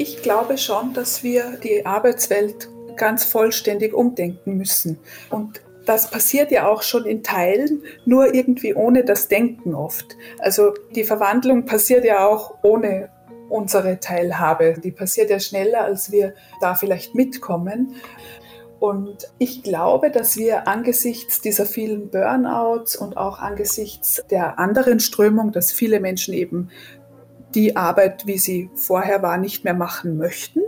ich glaube schon, dass wir die Arbeitswelt ganz vollständig umdenken müssen. Und das passiert ja auch schon in Teilen, nur irgendwie ohne das Denken oft. Also die Verwandlung passiert ja auch ohne unsere Teilhabe. Die passiert ja schneller, als wir da vielleicht mitkommen. Und ich glaube, dass wir angesichts dieser vielen Burnouts und auch angesichts der anderen Strömung, dass viele Menschen eben die Arbeit, wie sie vorher war, nicht mehr machen möchten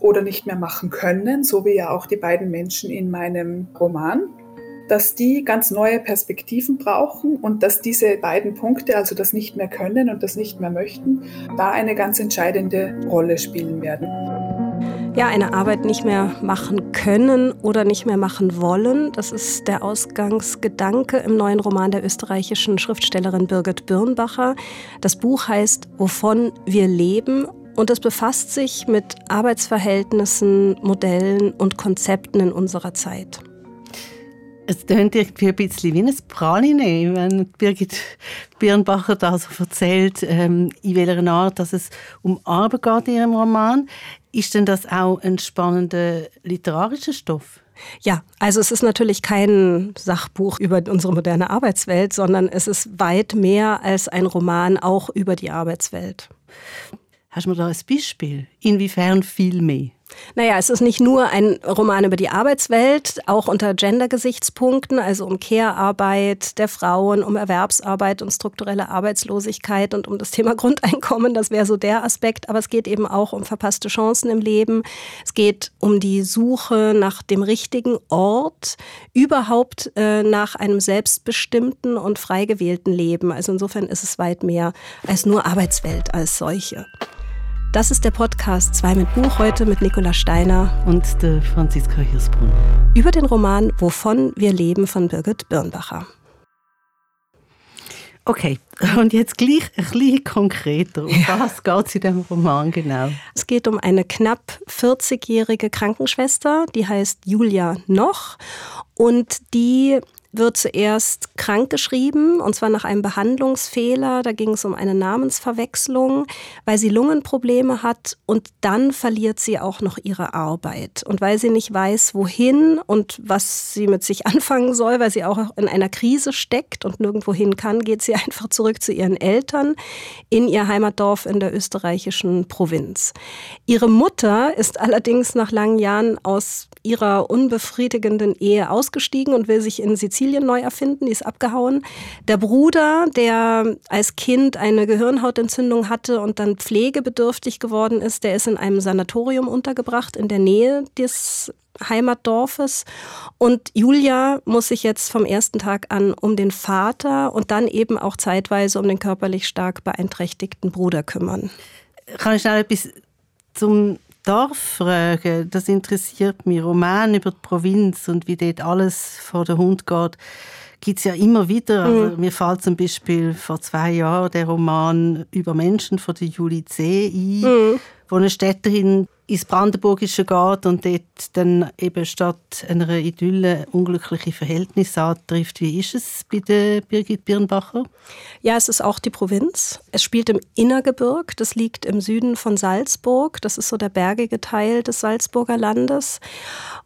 oder nicht mehr machen können, so wie ja auch die beiden Menschen in meinem Roman, dass die ganz neue Perspektiven brauchen und dass diese beiden Punkte, also das nicht mehr können und das nicht mehr möchten, da eine ganz entscheidende Rolle spielen werden ja, eine Arbeit nicht mehr machen können oder nicht mehr machen wollen. Das ist der Ausgangsgedanke im neuen Roman der österreichischen Schriftstellerin Birgit Birnbacher. Das Buch heißt Wovon wir leben und es befasst sich mit Arbeitsverhältnissen, Modellen und Konzepten in unserer Zeit. Es klingt irgendwie ein bisschen wie ein Praline, wenn Birgit Birnbacher da so erzählt, ähm, in welcher Art dass es um Arbeit geht in ihrem Roman. Ist denn das auch ein spannender literarischer Stoff? Ja, also es ist natürlich kein Sachbuch über unsere moderne Arbeitswelt, sondern es ist weit mehr als ein Roman auch über die Arbeitswelt. Hast du mir da ein Beispiel? Inwiefern viel mehr? Naja, es ist nicht nur ein Roman über die Arbeitswelt, auch unter Gender-Gesichtspunkten, also um Care-Arbeit der Frauen, um Erwerbsarbeit und strukturelle Arbeitslosigkeit und um das Thema Grundeinkommen. Das wäre so der Aspekt. Aber es geht eben auch um verpasste Chancen im Leben. Es geht um die Suche nach dem richtigen Ort, überhaupt äh, nach einem selbstbestimmten und frei gewählten Leben. Also insofern ist es weit mehr als nur Arbeitswelt als solche. Das ist der Podcast 2 mit Buch heute mit Nicola Steiner und der Franziska Hirsbrunn. Über den Roman Wovon wir leben von Birgit Birnbacher. Okay, und jetzt gleich ein bisschen konkreter. Um ja. was geht es in dem Roman genau? Es geht um eine knapp 40-jährige Krankenschwester, die heißt Julia Noch und die wird zuerst krankgeschrieben, und zwar nach einem Behandlungsfehler. Da ging es um eine Namensverwechslung, weil sie Lungenprobleme hat und dann verliert sie auch noch ihre Arbeit. Und weil sie nicht weiß, wohin und was sie mit sich anfangen soll, weil sie auch in einer Krise steckt und nirgendwo hin kann, geht sie einfach zurück zu ihren Eltern in ihr Heimatdorf in der österreichischen Provinz. Ihre Mutter ist allerdings nach langen Jahren aus ihrer unbefriedigenden Ehe ausgestiegen und will sich in Sizilien neu erfinden. Die ist abgehauen. Der Bruder, der als Kind eine Gehirnhautentzündung hatte und dann pflegebedürftig geworden ist, der ist in einem Sanatorium untergebracht in der Nähe des Heimatdorfes. Und Julia muss sich jetzt vom ersten Tag an um den Vater und dann eben auch zeitweise um den körperlich stark beeinträchtigten Bruder kümmern. Kann ich noch etwas zum Dorffragen, das interessiert mich. Roman über die Provinz und wie dort alles vor der Hund geht, gibt es ja immer wieder. Mhm. Also, mir fällt zum Beispiel vor zwei Jahren der Roman über Menschen von der Julie C. ein, mhm. wo eine Städterin ins Brandenburgische geht und dort dann eben statt einer Idylle unglückliche Verhältnisse antrifft. Wie ist es bei der Birgit Birnbacher? Ja, es ist auch die Provinz. Es spielt im Innergebirg. Das liegt im Süden von Salzburg. Das ist so der bergige Teil des Salzburger Landes.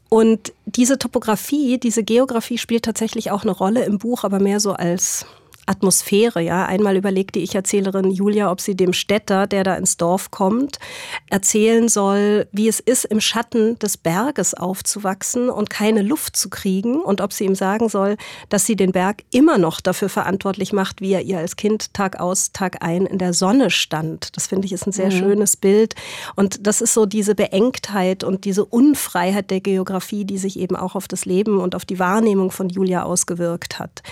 Und diese Topografie, diese Geografie spielt tatsächlich auch eine Rolle im Buch, aber mehr so als Atmosphäre. Ja, einmal überlegt die Ich-Erzählerin Julia, ob sie dem Städter, der da ins Dorf kommt, erzählen soll, wie es ist, im Schatten des Berges aufzuwachsen und keine Luft zu kriegen und ob sie ihm sagen soll, dass sie den Berg immer noch dafür verantwortlich macht, wie er ihr als Kind Tag aus, Tag ein in der Sonne stand. Das finde ich ist ein sehr mhm. schönes Bild und das ist so diese Beengtheit und diese Unfreiheit der Geografie, die sich eben auch auf das Leben und auf die Wahrnehmung von Julia ausgewirkt hat.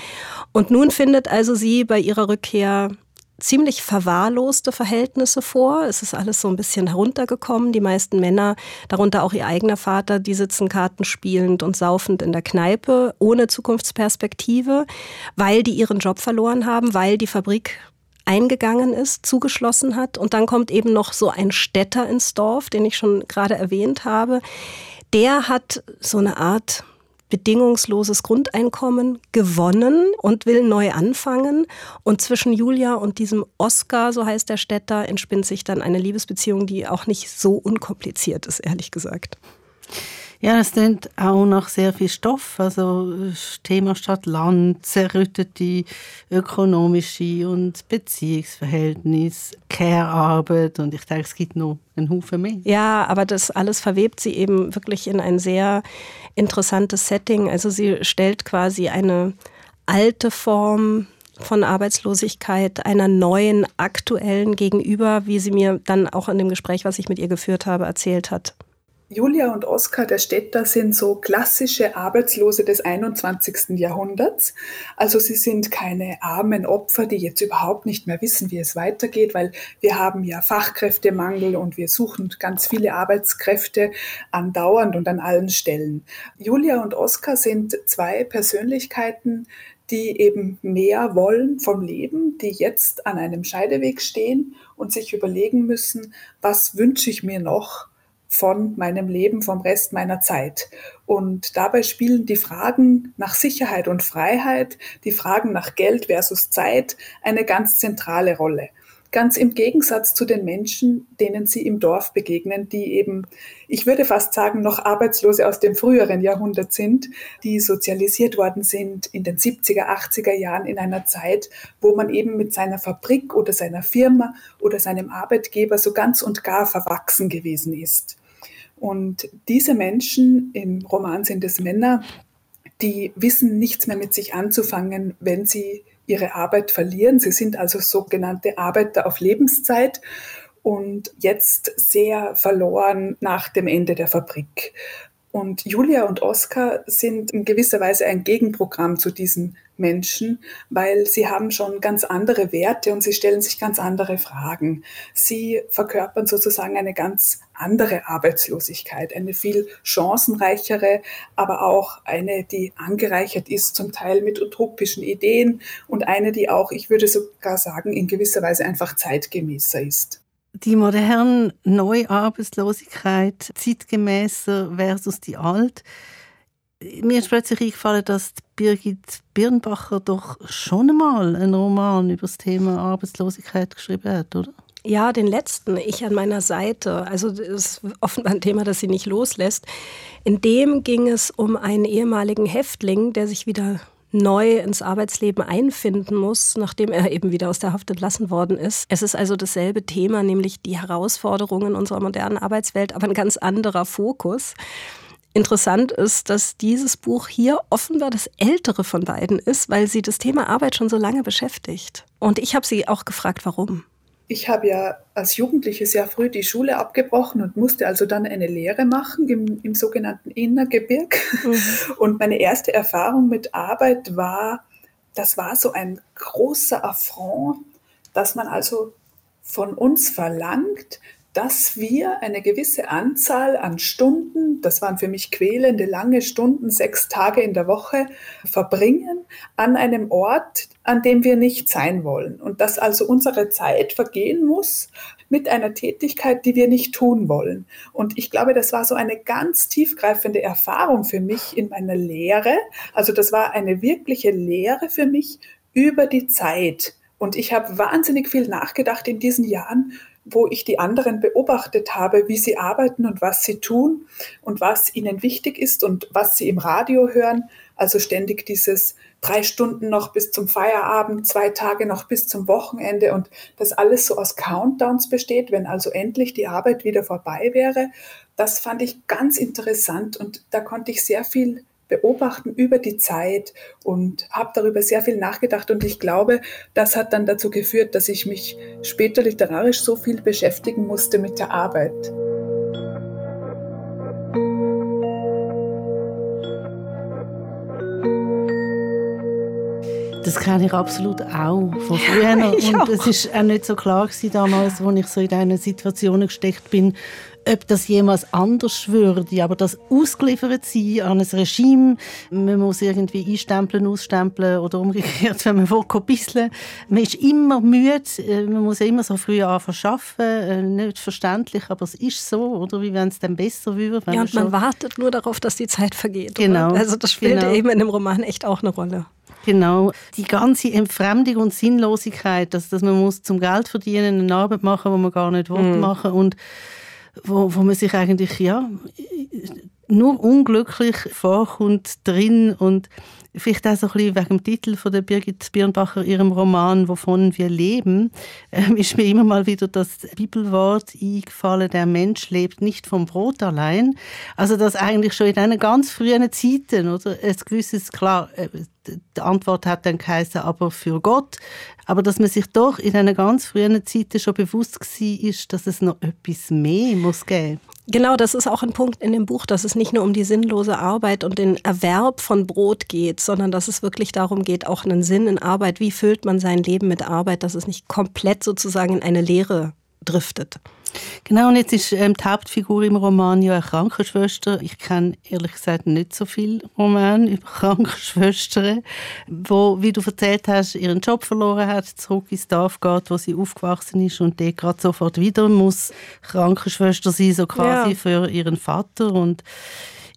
Und nun findet also also sie bei ihrer Rückkehr ziemlich verwahrloste Verhältnisse vor. Es ist alles so ein bisschen heruntergekommen. Die meisten Männer, darunter auch ihr eigener Vater, die sitzen kartenspielend und saufend in der Kneipe, ohne Zukunftsperspektive, weil die ihren Job verloren haben, weil die Fabrik eingegangen ist, zugeschlossen hat. Und dann kommt eben noch so ein Städter ins Dorf, den ich schon gerade erwähnt habe. Der hat so eine Art bedingungsloses Grundeinkommen gewonnen und will neu anfangen. Und zwischen Julia und diesem Oscar, so heißt der Städter, entspinnt sich dann eine Liebesbeziehung, die auch nicht so unkompliziert ist, ehrlich gesagt. Ja, es klingt auch nach sehr viel Stoff. Also Thema Stadt-Land, zerrüttete ökonomische und Beziehungsverhältnisse, Care-Arbeit und ich denke, es gibt noch einen Haufen mehr. Ja, aber das alles verwebt sie eben wirklich in ein sehr interessantes Setting. Also sie stellt quasi eine alte Form von Arbeitslosigkeit einer neuen, aktuellen gegenüber, wie sie mir dann auch in dem Gespräch, was ich mit ihr geführt habe, erzählt hat. Julia und Oskar der Städter sind so klassische Arbeitslose des 21. Jahrhunderts. Also sie sind keine armen Opfer, die jetzt überhaupt nicht mehr wissen, wie es weitergeht, weil wir haben ja Fachkräftemangel und wir suchen ganz viele Arbeitskräfte andauernd und an allen Stellen. Julia und Oskar sind zwei Persönlichkeiten, die eben mehr wollen vom Leben, die jetzt an einem Scheideweg stehen und sich überlegen müssen, was wünsche ich mir noch von meinem Leben, vom Rest meiner Zeit. Und dabei spielen die Fragen nach Sicherheit und Freiheit, die Fragen nach Geld versus Zeit eine ganz zentrale Rolle. Ganz im Gegensatz zu den Menschen, denen sie im Dorf begegnen, die eben, ich würde fast sagen, noch Arbeitslose aus dem früheren Jahrhundert sind, die sozialisiert worden sind in den 70er, 80er Jahren in einer Zeit, wo man eben mit seiner Fabrik oder seiner Firma oder seinem Arbeitgeber so ganz und gar verwachsen gewesen ist. Und diese Menschen, im Roman sind es Männer, die wissen nichts mehr mit sich anzufangen, wenn sie ihre Arbeit verlieren. Sie sind also sogenannte Arbeiter auf Lebenszeit und jetzt sehr verloren nach dem Ende der Fabrik. Und Julia und Oskar sind in gewisser Weise ein Gegenprogramm zu diesen Menschen, weil sie haben schon ganz andere Werte und sie stellen sich ganz andere Fragen. Sie verkörpern sozusagen eine ganz andere Arbeitslosigkeit, eine viel chancenreichere, aber auch eine, die angereichert ist zum Teil mit utopischen Ideen und eine, die auch, ich würde sogar sagen, in gewisser Weise einfach zeitgemäßer ist die moderne Neuarbeitslosigkeit, zeitgemäßer versus die alt. Mir ist plötzlich eingefallen, dass Birgit Birnbacher doch schon einmal einen Roman über das Thema Arbeitslosigkeit geschrieben hat, oder? Ja, den letzten, ich an meiner Seite. Also das ist offenbar ein Thema, das sie nicht loslässt. In dem ging es um einen ehemaligen Häftling, der sich wieder neu ins Arbeitsleben einfinden muss, nachdem er eben wieder aus der Haft entlassen worden ist. Es ist also dasselbe Thema, nämlich die Herausforderungen unserer modernen Arbeitswelt, aber ein ganz anderer Fokus. Interessant ist, dass dieses Buch hier offenbar das ältere von beiden ist, weil sie das Thema Arbeit schon so lange beschäftigt. Und ich habe sie auch gefragt, warum. Ich habe ja als Jugendliche sehr früh die Schule abgebrochen und musste also dann eine Lehre machen im, im sogenannten Innergebirg. Mhm. Und meine erste Erfahrung mit Arbeit war, das war so ein großer Affront, dass man also von uns verlangt, dass wir eine gewisse Anzahl an Stunden, das waren für mich quälende lange Stunden, sechs Tage in der Woche, verbringen an einem Ort, an dem wir nicht sein wollen. Und dass also unsere Zeit vergehen muss mit einer Tätigkeit, die wir nicht tun wollen. Und ich glaube, das war so eine ganz tiefgreifende Erfahrung für mich in meiner Lehre. Also das war eine wirkliche Lehre für mich über die Zeit. Und ich habe wahnsinnig viel nachgedacht in diesen Jahren wo ich die anderen beobachtet habe, wie sie arbeiten und was sie tun und was ihnen wichtig ist und was sie im Radio hören. Also ständig dieses drei Stunden noch bis zum Feierabend, zwei Tage noch bis zum Wochenende und das alles so aus Countdowns besteht, wenn also endlich die Arbeit wieder vorbei wäre. Das fand ich ganz interessant und da konnte ich sehr viel beobachten über die Zeit und habe darüber sehr viel nachgedacht. Und ich glaube, das hat dann dazu geführt, dass ich mich später literarisch so viel beschäftigen musste mit der Arbeit. Das kenne ich absolut auch von früher. Ja, und es ist auch nicht so klar gewesen damals, als ich so in diesen Situationen gesteckt bin, ob das jemals anders würde. Aber das ausgeliefert sein an ein Regime, man muss irgendwie einstempeln, ausstempeln oder umgekehrt, wenn man will, bisschen. Man ist immer müde, äh, man muss ja immer so früh anfangen zu arbeiten. Äh, nicht verständlich, aber es ist so, oder? Wie wenn es dann besser würde. Ja, und man wartet nur darauf, dass die Zeit vergeht. Genau. Oder? Also das spielt genau. eben in dem Roman echt auch eine Rolle. Genau. Die ganze Entfremdung und Sinnlosigkeit, dass, dass man muss zum Geld verdienen eine Arbeit machen, wo man gar nicht will mm. machen und wo, wo man sich eigentlich ja nur unglücklich vorkommt drin und vielleicht auch so ein bisschen wegen dem Titel von der Birgit Birnbacher, ihrem Roman «Wovon wir leben», äh, ist mir immer mal wieder das Bibelwort eingefallen, der Mensch lebt nicht vom Brot allein. Also dass eigentlich schon in einer ganz frühen Zeiten, oder, ein gewisses, klar, äh, die Antwort hat dann geheißen, aber für Gott. Aber dass man sich doch in einer ganz frühen Zeit schon bewusst war, ist, dass es noch etwas mehr muss geben Genau, das ist auch ein Punkt in dem Buch, dass es nicht nur um die sinnlose Arbeit und den Erwerb von Brot geht, sondern dass es wirklich darum geht, auch einen Sinn in Arbeit. Wie füllt man sein Leben mit Arbeit, dass es nicht komplett sozusagen in eine Leere driftet? Genau, und jetzt ist ähm, die Hauptfigur im Roman ja eine Krankenschwester. Ich kenne ehrlich gesagt nicht so viel Roman über Krankenschwestern, wo, wie du erzählt hast, ihren Job verloren hat, zurück ins Dorf geht, wo sie aufgewachsen ist und dort gerade sofort wieder muss Krankenschwester sein, so quasi ja. für ihren Vater und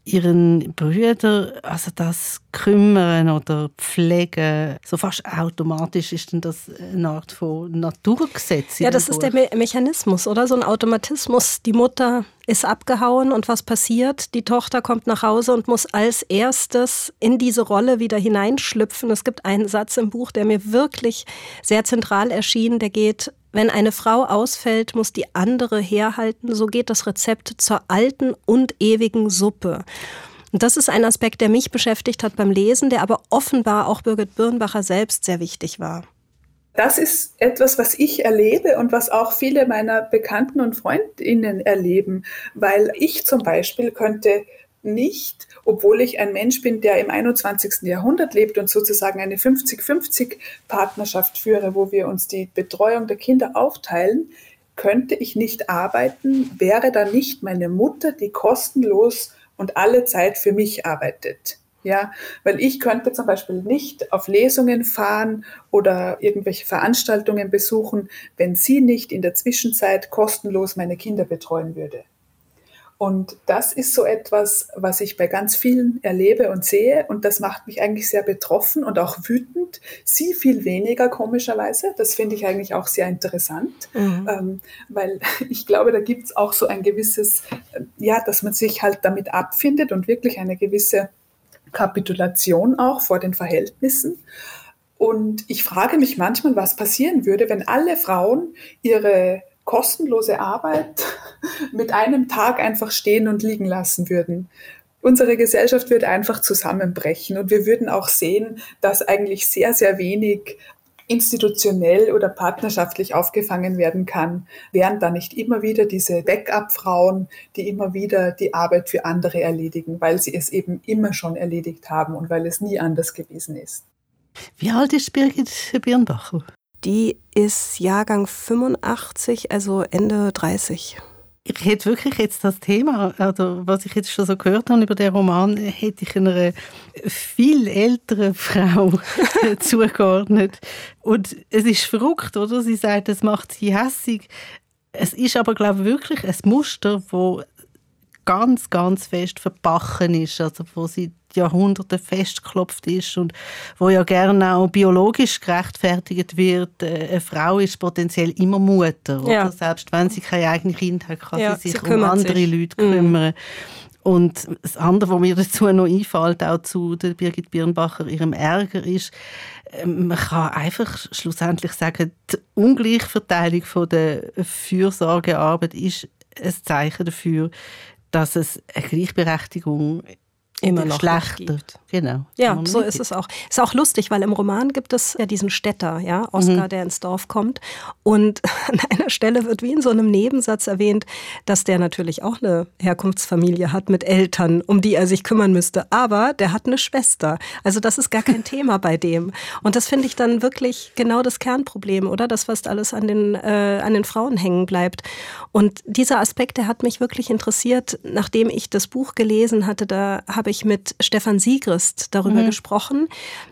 ihren Brüder, also das kümmern oder pflegen, so fast automatisch ist denn das eine Art von Naturgesetz. Ja, das ist der Me Mechanismus, oder? So ein Automatismus. Die Mutter ist abgehauen und was passiert? Die Tochter kommt nach Hause und muss als erstes in diese Rolle wieder hineinschlüpfen. Es gibt einen Satz im Buch, der mir wirklich sehr zentral erschien, der geht wenn eine Frau ausfällt, muss die andere herhalten. So geht das Rezept zur alten und ewigen Suppe. Und das ist ein Aspekt, der mich beschäftigt hat beim Lesen, der aber offenbar auch Birgit Birnbacher selbst sehr wichtig war. Das ist etwas, was ich erlebe und was auch viele meiner Bekannten und Freundinnen erleben, weil ich zum Beispiel könnte nicht, obwohl ich ein Mensch bin, der im 21. Jahrhundert lebt und sozusagen eine 50-50 Partnerschaft führe, wo wir uns die Betreuung der Kinder aufteilen, könnte ich nicht arbeiten, wäre da nicht meine Mutter, die kostenlos und alle Zeit für mich arbeitet. Ja, weil ich könnte zum Beispiel nicht auf Lesungen fahren oder irgendwelche Veranstaltungen besuchen, wenn sie nicht in der Zwischenzeit kostenlos meine Kinder betreuen würde. Und das ist so etwas, was ich bei ganz vielen erlebe und sehe. Und das macht mich eigentlich sehr betroffen und auch wütend. Sie viel weniger, komischerweise. Das finde ich eigentlich auch sehr interessant, mhm. ähm, weil ich glaube, da gibt es auch so ein gewisses, äh, ja, dass man sich halt damit abfindet und wirklich eine gewisse Kapitulation auch vor den Verhältnissen. Und ich frage mich manchmal, was passieren würde, wenn alle Frauen ihre kostenlose Arbeit mit einem Tag einfach stehen und liegen lassen würden. Unsere Gesellschaft würde einfach zusammenbrechen und wir würden auch sehen, dass eigentlich sehr, sehr wenig institutionell oder partnerschaftlich aufgefangen werden kann, während da nicht immer wieder diese Backup-Frauen, die immer wieder die Arbeit für andere erledigen, weil sie es eben immer schon erledigt haben und weil es nie anders gewesen ist. Wie alt ist Birgit Birnbacher? Die ist Jahrgang 85, also Ende 30. Ich hätte wirklich jetzt das Thema, also was ich jetzt schon so gehört habe über den Roman, hätte ich einer viel älteren Frau zugeordnet. Und es ist verrückt, oder? Sie sagt, es macht sie hässig. Es ist aber, glaube ich, wirklich ein Muster, wo ganz, ganz fest verbachen ist, also wo sie Jahrhunderte festgeklopft ist und wo ja gerne auch biologisch gerechtfertigt wird, äh, eine Frau ist potenziell immer Mutter. Ja. Selbst wenn sie keine eigenen Kinder hat, kann ja, sie sich sie um andere sich. Leute mhm. kümmern. Mhm. Und das andere, was mir dazu noch einfällt, auch zu der Birgit Birnbacher, ihrem Ärger, ist, ähm, man kann einfach schlussendlich sagen, die Ungleichverteilung von der Fürsorgearbeit ist ein Zeichen dafür, dass es eine Gleichberechtigung immer noch schlechter. Gibt. Genau. Ja, so ist es auch. Ist auch lustig, weil im Roman gibt es ja diesen Städter, ja, Oscar, mhm. der ins Dorf kommt. Und an einer Stelle wird wie in so einem Nebensatz erwähnt, dass der natürlich auch eine Herkunftsfamilie hat mit Eltern, um die er sich kümmern müsste. Aber der hat eine Schwester. Also das ist gar kein Thema bei dem. Und das finde ich dann wirklich genau das Kernproblem, oder? Das fast alles an den, äh, an den Frauen hängen bleibt. Und dieser Aspekt, der hat mich wirklich interessiert. Nachdem ich das Buch gelesen hatte, da habe ich mit Stefan Siegres Jurist darüber mhm. gesprochen.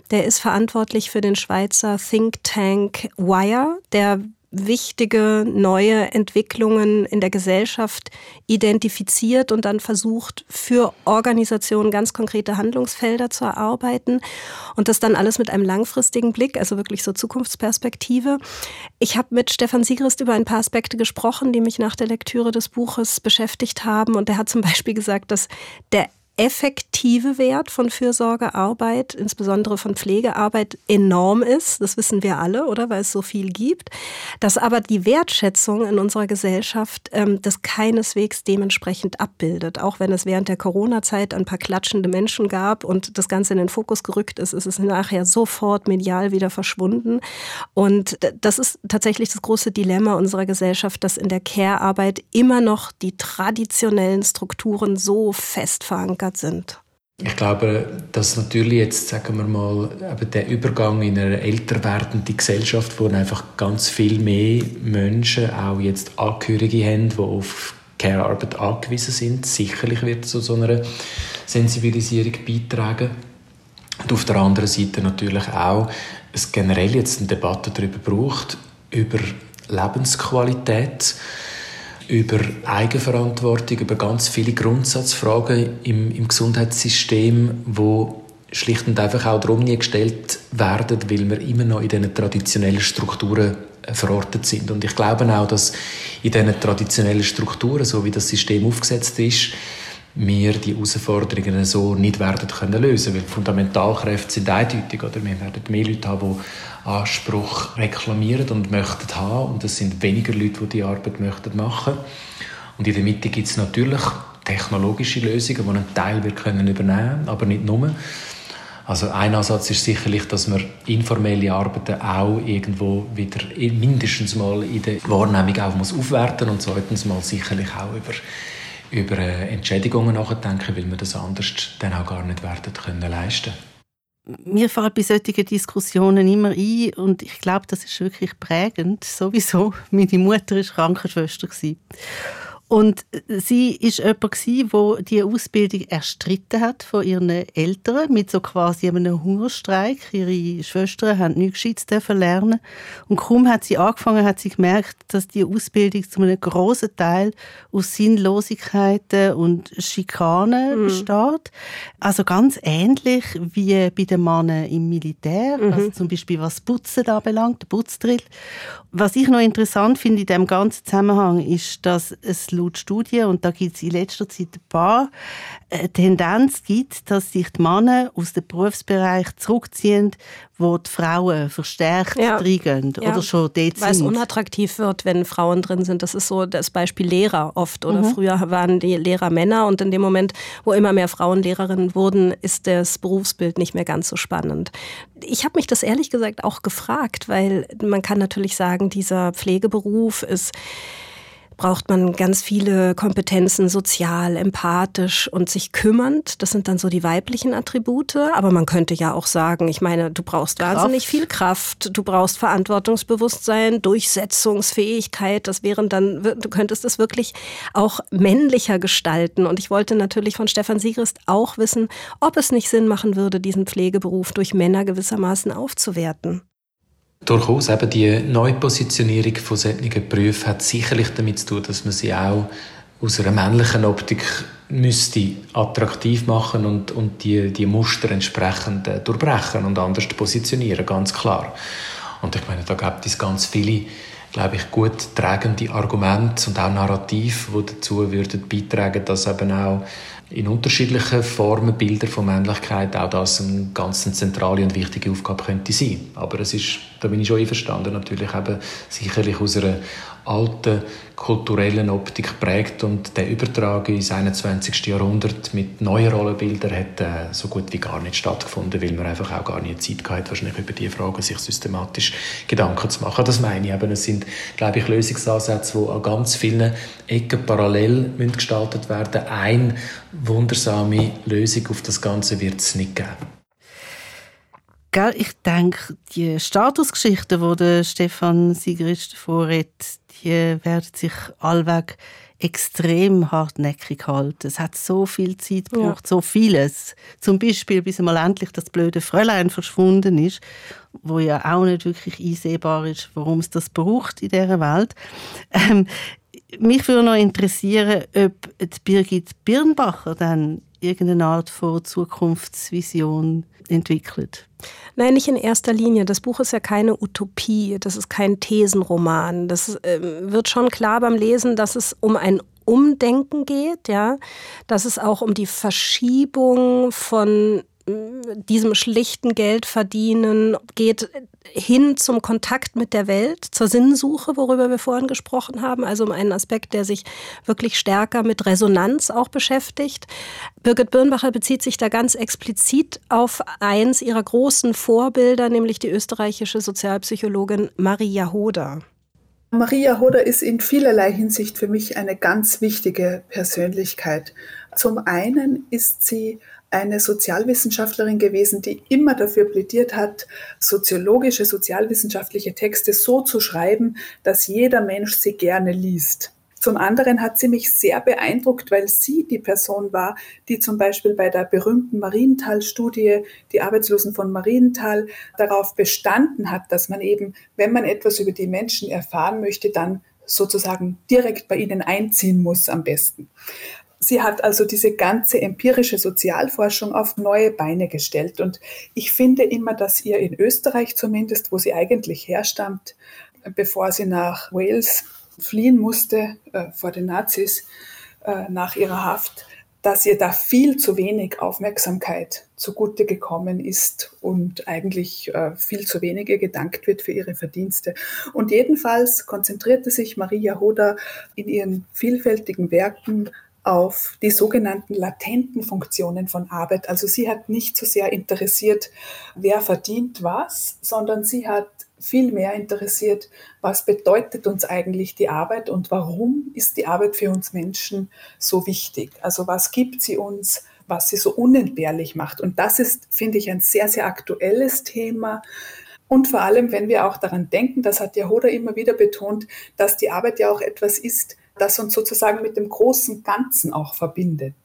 Der ist verantwortlich für den Schweizer Think Tank Wire, der wichtige neue Entwicklungen in der Gesellschaft identifiziert und dann versucht, für Organisationen ganz konkrete Handlungsfelder zu erarbeiten und das dann alles mit einem langfristigen Blick, also wirklich so Zukunftsperspektive. Ich habe mit Stefan Siegrist über ein paar Aspekte gesprochen, die mich nach der Lektüre des Buches beschäftigt haben und er hat zum Beispiel gesagt, dass der effektive Wert von Fürsorgearbeit, insbesondere von Pflegearbeit, enorm ist. Das wissen wir alle, oder? Weil es so viel gibt. Dass aber die Wertschätzung in unserer Gesellschaft ähm, das keineswegs dementsprechend abbildet. Auch wenn es während der Corona-Zeit ein paar klatschende Menschen gab und das Ganze in den Fokus gerückt ist, ist es nachher sofort medial wieder verschwunden. Und das ist tatsächlich das große Dilemma unserer Gesellschaft, dass in der Care-Arbeit immer noch die traditionellen Strukturen so fest verankert verankert sind? Ich glaube, dass natürlich jetzt, sagen wir mal, eben der Übergang in eine älter werdende Gesellschaft, wo einfach ganz viel mehr Menschen auch jetzt Angehörige haben, die auf Care-Arbeit angewiesen sind, sicherlich wird zu so einer Sensibilisierung beitragen. Und auf der anderen Seite natürlich auch es generell jetzt eine Debatte darüber braucht, über Lebensqualität über Eigenverantwortung, über ganz viele Grundsatzfragen im, im Gesundheitssystem, wo schlicht und einfach auch darum nie gestellt werden, weil wir immer noch in diesen traditionellen Strukturen äh, verortet sind. Und ich glaube auch, dass in diesen traditionellen Strukturen, so wie das System aufgesetzt ist, wir die Herausforderungen so nicht werden können lösen, weil Fundamentalkräfte sind eindeutig, oder? Wir werden mehr Leute haben, die Anspruch reklamieren und möchten haben, und es sind weniger Leute, die die Arbeit möchten machen. Und in der Mitte gibt es natürlich technologische Lösungen, die einen Teil wir können übernehmen, aber nicht nur. Also ein Ansatz ist sicherlich, dass man informelle Arbeiten auch irgendwo wieder mindestens mal in der Wahrnehmung auch muss und zweitens mal sicherlich auch über über äh, Entschädigungen nachdenken, weil wir das anders dann auch gar nicht werden können leisten mir fällt bei solchen Diskussionen immer ein und ich glaube, das ist wirklich prägend. Sowieso, meine Mutter war Krankenschwester. Und sie ist jemand, der die Ausbildung erstritten hat von ihren Eltern mit so quasi einem Hungerstreik. Ihre Schwestern haben nichts Gescheites lernen. Und kaum hat sie angefangen, hat sie gemerkt, dass die Ausbildung zu einem großen Teil aus Sinnlosigkeiten und Schikanen mhm. besteht. Also ganz ähnlich wie bei den Männern im Militär, mhm. also zum Beispiel was Putzen anbelangt, der Putzdrill. Was ich noch interessant finde in diesem ganzen Zusammenhang ist, dass es laut Studien, und da gibt es in letzter Zeit ein paar, eine Tendenz gibt, dass sich die Männer aus dem Berufsbereich zurückziehen, wo die Frauen verstärkt ja. reingehen ja. oder schon dort Weil es unattraktiv wird, wenn Frauen drin sind. Das ist so das Beispiel Lehrer oft. Oder mhm. früher waren die Lehrer Männer und in dem Moment, wo immer mehr Frauen Lehrerinnen wurden, ist das Berufsbild nicht mehr ganz so spannend. Ich habe mich das ehrlich gesagt auch gefragt, weil man kann natürlich sagen, dieser Pflegeberuf ist braucht man ganz viele Kompetenzen, sozial, empathisch und sich kümmernd. Das sind dann so die weiblichen Attribute. Aber man könnte ja auch sagen, ich meine, du brauchst Kraft. wahnsinnig viel Kraft, du brauchst Verantwortungsbewusstsein, Durchsetzungsfähigkeit. Das wären dann, du könntest es wirklich auch männlicher gestalten. Und ich wollte natürlich von Stefan Siegrist auch wissen, ob es nicht Sinn machen würde, diesen Pflegeberuf durch Männer gewissermaßen aufzuwerten. Durchaus. Eben die Neupositionierung von solchen Berufen hat sicherlich damit zu tun, dass man sie auch aus einer männlichen Optik müsste attraktiv machen und, und die, die Muster entsprechend äh, durchbrechen und anders positionieren, ganz klar. Und ich meine, da gibt es ganz viele, glaube ich, gut tragende Argumente und auch Narrative, die dazu würden beitragen, dass eben auch in unterschiedlichen Formen, Bilder von Männlichkeit auch das eine ganz zentrale und wichtige Aufgabe könnte sein. Aber es ist Da bin ich schon einverstanden, natürlich eben sicherlich aus einer alten kulturellen Optik prägt und der Übertrag ins 21. Jahrhundert mit neuen Rollenbildern hat äh, so gut wie gar nicht stattgefunden, weil man einfach auch gar nicht Zeit gehabt wahrscheinlich über diese Fragen sich systematisch Gedanken zu machen. Das meine ich eben. Es sind, glaube ich, Lösungsansätze, die an ganz vielen Ecken parallel müssen gestaltet werden. Eine wundersame Lösung auf das Ganze wird es nicht geben. Gell, ich denke, die Statusgeschichten, die Stefan Sigrist vorredet, die werden sich allweg extrem hartnäckig halten. Es hat so viel Zeit gebraucht, ja. so vieles. Zum Beispiel, bis einmal endlich das blöde Fräulein verschwunden ist, wo ja auch nicht wirklich einsehbar ist, warum es das braucht in dieser Welt. Ähm, mich würde noch interessieren, ob Birgit Birnbacher dann irgendeine Art von Zukunftsvision entwickelt? Nein, nicht in erster Linie. Das Buch ist ja keine Utopie, das ist kein Thesenroman. Das äh, wird schon klar beim Lesen, dass es um ein Umdenken geht, ja, dass es auch um die Verschiebung von diesem schlichten Geldverdienen geht hin zum Kontakt mit der Welt, zur Sinnsuche, worüber wir vorhin gesprochen haben, also um einen Aspekt, der sich wirklich stärker mit Resonanz auch beschäftigt. Birgit Birnbacher bezieht sich da ganz explizit auf eins ihrer großen Vorbilder, nämlich die österreichische Sozialpsychologin Maria Hoder. Maria Hoder ist in vielerlei Hinsicht für mich eine ganz wichtige Persönlichkeit. Zum einen ist sie eine Sozialwissenschaftlerin gewesen, die immer dafür plädiert hat, soziologische, sozialwissenschaftliche Texte so zu schreiben, dass jeder Mensch sie gerne liest. Zum anderen hat sie mich sehr beeindruckt, weil sie die Person war, die zum Beispiel bei der berühmten Marienthal-Studie, die Arbeitslosen von Marienthal, darauf bestanden hat, dass man eben, wenn man etwas über die Menschen erfahren möchte, dann sozusagen direkt bei ihnen einziehen muss am besten. Sie hat also diese ganze empirische Sozialforschung auf neue Beine gestellt. Und ich finde immer, dass ihr in Österreich zumindest, wo sie eigentlich herstammt, bevor sie nach Wales fliehen musste äh, vor den Nazis äh, nach ihrer Haft, dass ihr da viel zu wenig Aufmerksamkeit zugute gekommen ist und eigentlich äh, viel zu wenig gedankt wird für ihre Verdienste. Und jedenfalls konzentrierte sich Maria Hoda in ihren vielfältigen Werken auf die sogenannten latenten Funktionen von Arbeit. Also sie hat nicht so sehr interessiert, wer verdient was, sondern sie hat viel mehr interessiert, was bedeutet uns eigentlich die Arbeit und warum ist die Arbeit für uns Menschen so wichtig? Also was gibt sie uns, was sie so unentbehrlich macht? Und das ist, finde ich, ein sehr, sehr aktuelles Thema. Und vor allem, wenn wir auch daran denken, das hat Jahoda immer wieder betont, dass die Arbeit ja auch etwas ist, das uns sozusagen mit dem großen Ganzen auch verbindet.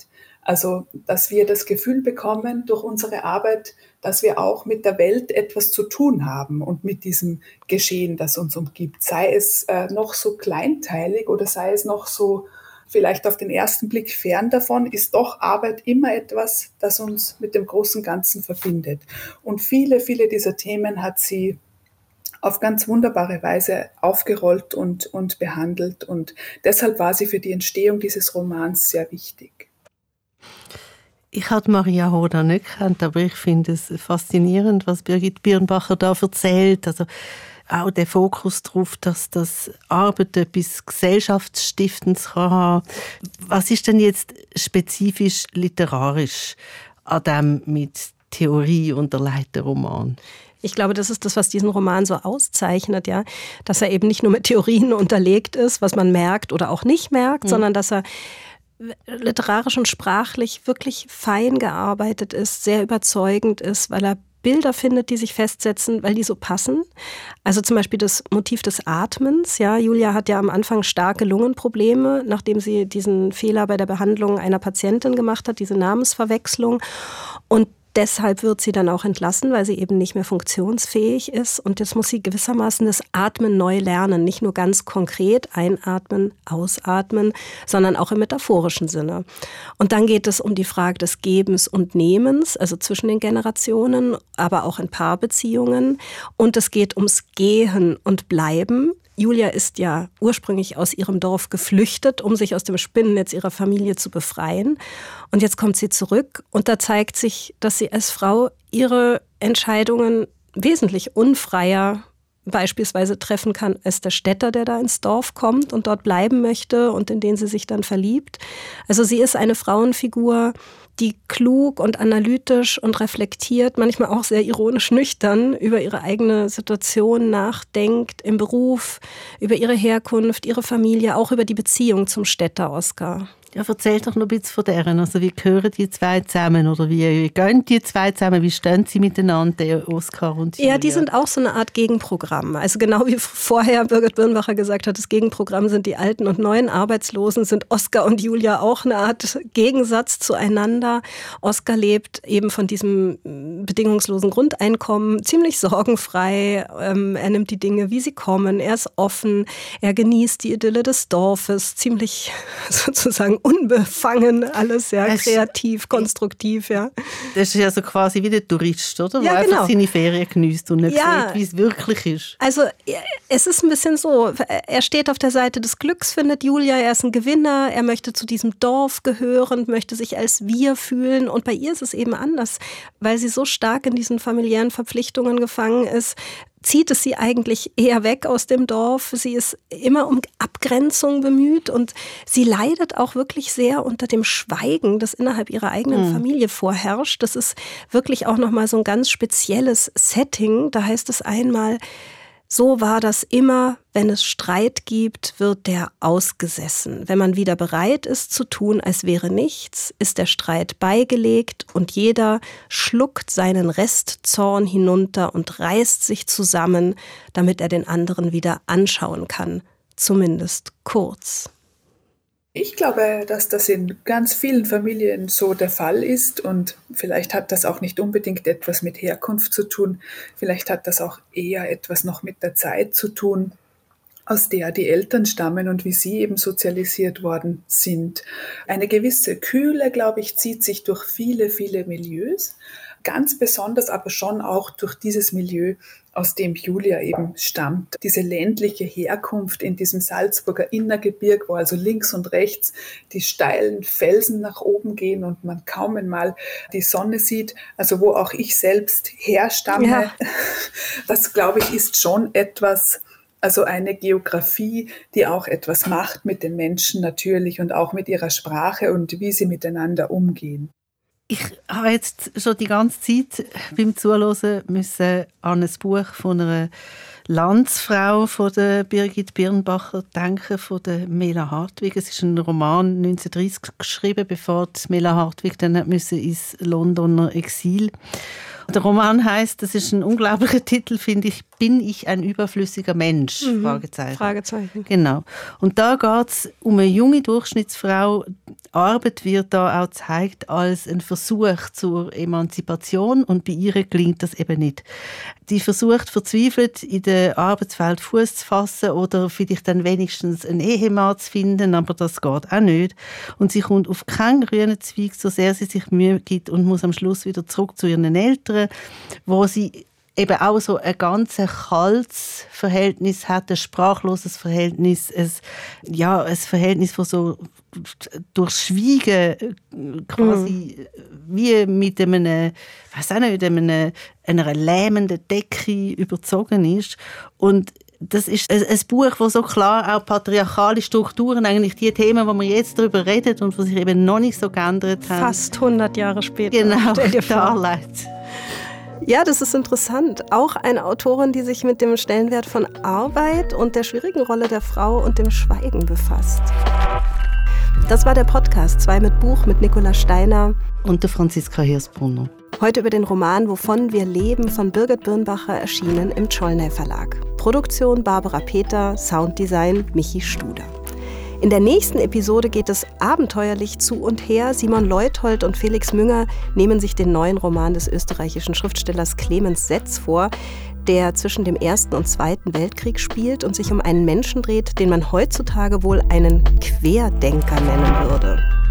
Also, dass wir das Gefühl bekommen durch unsere Arbeit, dass wir auch mit der Welt etwas zu tun haben und mit diesem Geschehen, das uns umgibt. Sei es äh, noch so kleinteilig oder sei es noch so vielleicht auf den ersten Blick fern davon, ist doch Arbeit immer etwas, das uns mit dem großen Ganzen verbindet. Und viele, viele dieser Themen hat sie auf ganz wunderbare Weise aufgerollt und, und behandelt. Und deshalb war sie für die Entstehung dieses Romans sehr wichtig. Ich hatte Maria Hoda nicht gekannt, aber ich finde es faszinierend, was Birgit Birnbacher da erzählt. Also auch der Fokus darauf, dass das Arbeit etwas Gesellschaftsstiftendes kann haben. Was ist denn jetzt spezifisch literarisch an dem mit Theorie unterleiteten Roman? Ich glaube, das ist das, was diesen Roman so auszeichnet, ja, dass er eben nicht nur mit Theorien unterlegt ist, was man merkt oder auch nicht merkt, mhm. sondern dass er literarisch und sprachlich wirklich fein gearbeitet ist, sehr überzeugend ist, weil er Bilder findet, die sich festsetzen, weil die so passen. Also zum Beispiel das Motiv des Atmens. Ja, Julia hat ja am Anfang starke Lungenprobleme, nachdem sie diesen Fehler bei der Behandlung einer Patientin gemacht hat, diese Namensverwechslung. Und Deshalb wird sie dann auch entlassen, weil sie eben nicht mehr funktionsfähig ist. Und jetzt muss sie gewissermaßen das Atmen neu lernen. Nicht nur ganz konkret einatmen, ausatmen, sondern auch im metaphorischen Sinne. Und dann geht es um die Frage des Gebens und Nehmens, also zwischen den Generationen, aber auch in Paarbeziehungen. Und es geht ums Gehen und Bleiben Julia ist ja ursprünglich aus ihrem Dorf geflüchtet, um sich aus dem Spinnennetz ihrer Familie zu befreien. Und jetzt kommt sie zurück und da zeigt sich, dass sie als Frau ihre Entscheidungen wesentlich unfreier beispielsweise treffen kann als der Städter, der da ins Dorf kommt und dort bleiben möchte und in den sie sich dann verliebt. Also sie ist eine Frauenfigur, die klug und analytisch und reflektiert, manchmal auch sehr ironisch nüchtern über ihre eigene Situation nachdenkt, im Beruf, über ihre Herkunft, ihre Familie, auch über die Beziehung zum Städter Oscar. Ja, erzähl doch noch ein bisschen von deren. Also wie gehören die zwei zusammen oder wie, wie gehen die zwei zusammen? Wie stehen sie miteinander, der Oskar und Julia? Ja, die sind auch so eine Art Gegenprogramm. Also genau wie vorher Birgit Birnbacher gesagt hat, das Gegenprogramm sind die alten und neuen Arbeitslosen, sind Oskar und Julia auch eine Art Gegensatz zueinander. Oskar lebt eben von diesem bedingungslosen Grundeinkommen ziemlich sorgenfrei. Ähm, er nimmt die Dinge, wie sie kommen. Er ist offen. Er genießt die Idylle des Dorfes ziemlich sozusagen unbefangen, alles sehr es, kreativ, konstruktiv, ja. Das ist ja so quasi wie der Tourist, oder? Ja, Wo genau. einfach seine Ferien genießt und nicht ja. sieht, wie es wirklich ist. Also es ist ein bisschen so, er steht auf der Seite des Glücks, findet Julia, er ist ein Gewinner, er möchte zu diesem Dorf gehören, möchte sich als wir fühlen und bei ihr ist es eben anders, weil sie so stark in diesen familiären Verpflichtungen gefangen ist, zieht es sie eigentlich eher weg aus dem Dorf. Sie ist immer um Abgrenzung bemüht und sie leidet auch wirklich sehr unter dem Schweigen, das innerhalb ihrer eigenen mhm. Familie vorherrscht. Das ist wirklich auch nochmal so ein ganz spezielles Setting. Da heißt es einmal, so war das immer, wenn es Streit gibt, wird der ausgesessen. Wenn man wieder bereit ist zu tun, als wäre nichts, ist der Streit beigelegt und jeder schluckt seinen Restzorn hinunter und reißt sich zusammen, damit er den anderen wieder anschauen kann, zumindest kurz. Ich glaube, dass das in ganz vielen Familien so der Fall ist und vielleicht hat das auch nicht unbedingt etwas mit Herkunft zu tun, vielleicht hat das auch eher etwas noch mit der Zeit zu tun, aus der die Eltern stammen und wie sie eben sozialisiert worden sind. Eine gewisse Kühle, glaube ich, zieht sich durch viele, viele Milieus, ganz besonders aber schon auch durch dieses Milieu aus dem Julia eben stammt. Diese ländliche Herkunft in diesem Salzburger Innergebirg, wo also links und rechts die steilen Felsen nach oben gehen und man kaum einmal die Sonne sieht, also wo auch ich selbst herstamme, ja. das glaube ich ist schon etwas, also eine Geografie, die auch etwas macht mit den Menschen natürlich und auch mit ihrer Sprache und wie sie miteinander umgehen. Ich habe jetzt schon die ganze Zeit beim Zuhören müssen an ein Buch von einer Landsfrau von der Birgit Birnbacher denken, von der Mela Hartwig. Es ist ein Roman 1930 geschrieben, bevor Mela Hartwig dann ins Londoner Exil. Der Roman heißt, das ist ein unglaublicher Titel, finde ich, bin ich ein überflüssiger Mensch? Mhm. Fragezeichen. Fragezeichen. Genau. Und da geht es um eine junge Durchschnittsfrau. Arbeit wird da auch gezeigt als ein Versuch zur Emanzipation und bei ihr gelingt das eben nicht. Die versucht verzweifelt in der Arbeitswelt Fuß zu fassen oder vielleicht dann wenigstens einen Ehemann zu finden, aber das geht auch nicht. Und sie kommt auf keinen grünen Zweig, so sehr sie sich Mühe gibt und muss am Schluss wieder zurück zu ihren Eltern, wo sie eben auch so ein ganz kaltes Verhältnis hat, ein sprachloses Verhältnis, ein, ja, ein Verhältnis, das so durch Schweigen quasi mm. wie mit einem, weiß auch nicht, einem, einer lähmenden Decke überzogen ist. Und das ist ein, ein Buch, das so klar auch patriarchale Strukturen, eigentlich die Themen, wo wir jetzt darüber reden und die sich eben noch nicht so geändert haben. Fast 100 Jahre später. Genau, darlegt. Ja, das ist interessant. Auch eine Autorin, die sich mit dem Stellenwert von Arbeit und der schwierigen Rolle der Frau und dem Schweigen befasst. Das war der Podcast 2 mit Buch mit Nicola Steiner und der Franziska Hirsbrunner. Heute über den Roman Wovon wir leben von Birgit Birnbacher erschienen im Czollner Verlag. Produktion Barbara Peter, Sounddesign Michi Studer. In der nächsten Episode geht es abenteuerlich zu und her. Simon Leuthold und Felix Münger nehmen sich den neuen Roman des österreichischen Schriftstellers Clemens Setz vor, der zwischen dem Ersten und Zweiten Weltkrieg spielt und sich um einen Menschen dreht, den man heutzutage wohl einen Querdenker nennen würde.